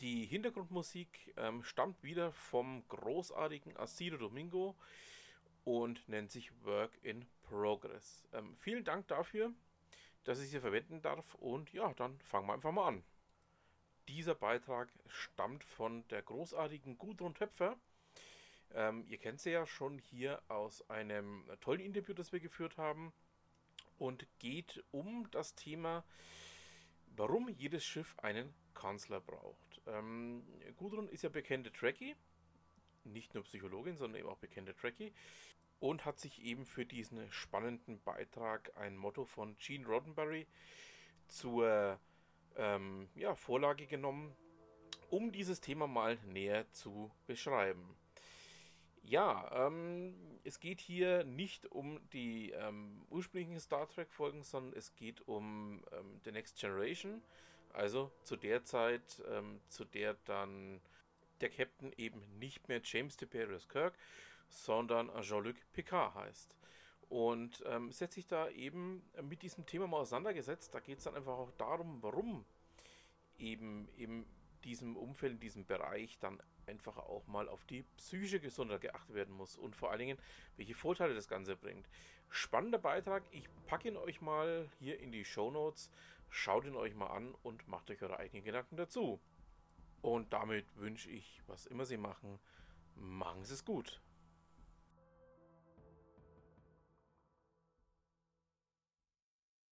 Die Hintergrundmusik ähm, stammt wieder vom großartigen Asido Domingo und nennt sich Work in Progress. Ähm, vielen Dank dafür, dass ich sie verwenden darf und ja, dann fangen wir einfach mal an. Dieser Beitrag stammt von der großartigen Gudrun Töpfer. Ähm, ihr kennt sie ja schon hier aus einem tollen Interview, das wir geführt haben und geht um das Thema, warum jedes Schiff einen Kanzler braucht. Ähm, Gudrun ist ja bekannte Trekkie, nicht nur Psychologin, sondern eben auch bekannte Trekkie und hat sich eben für diesen spannenden Beitrag ein Motto von Gene Roddenberry zur ähm, ja, Vorlage genommen, um dieses Thema mal näher zu beschreiben. Ja, ähm, es geht hier nicht um die ähm, ursprünglichen Star Trek-Folgen, sondern es geht um ähm, The Next Generation. Also zu der Zeit, ähm, zu der dann der Captain eben nicht mehr James Tiberius Kirk, sondern Jean-Luc Picard heißt. Und ähm, setzt sich da eben mit diesem Thema mal auseinandergesetzt. Da geht es dann einfach auch darum, warum eben in diesem Umfeld, in diesem Bereich dann einfach auch mal auf die psychische Gesundheit geachtet werden muss und vor allen Dingen, welche Vorteile das Ganze bringt. Spannender Beitrag. Ich packe ihn euch mal hier in die Show Notes. Schaut ihn euch mal an und macht euch eure eigenen Gedanken dazu. Und damit wünsche ich, was immer Sie machen, machen Sie es gut.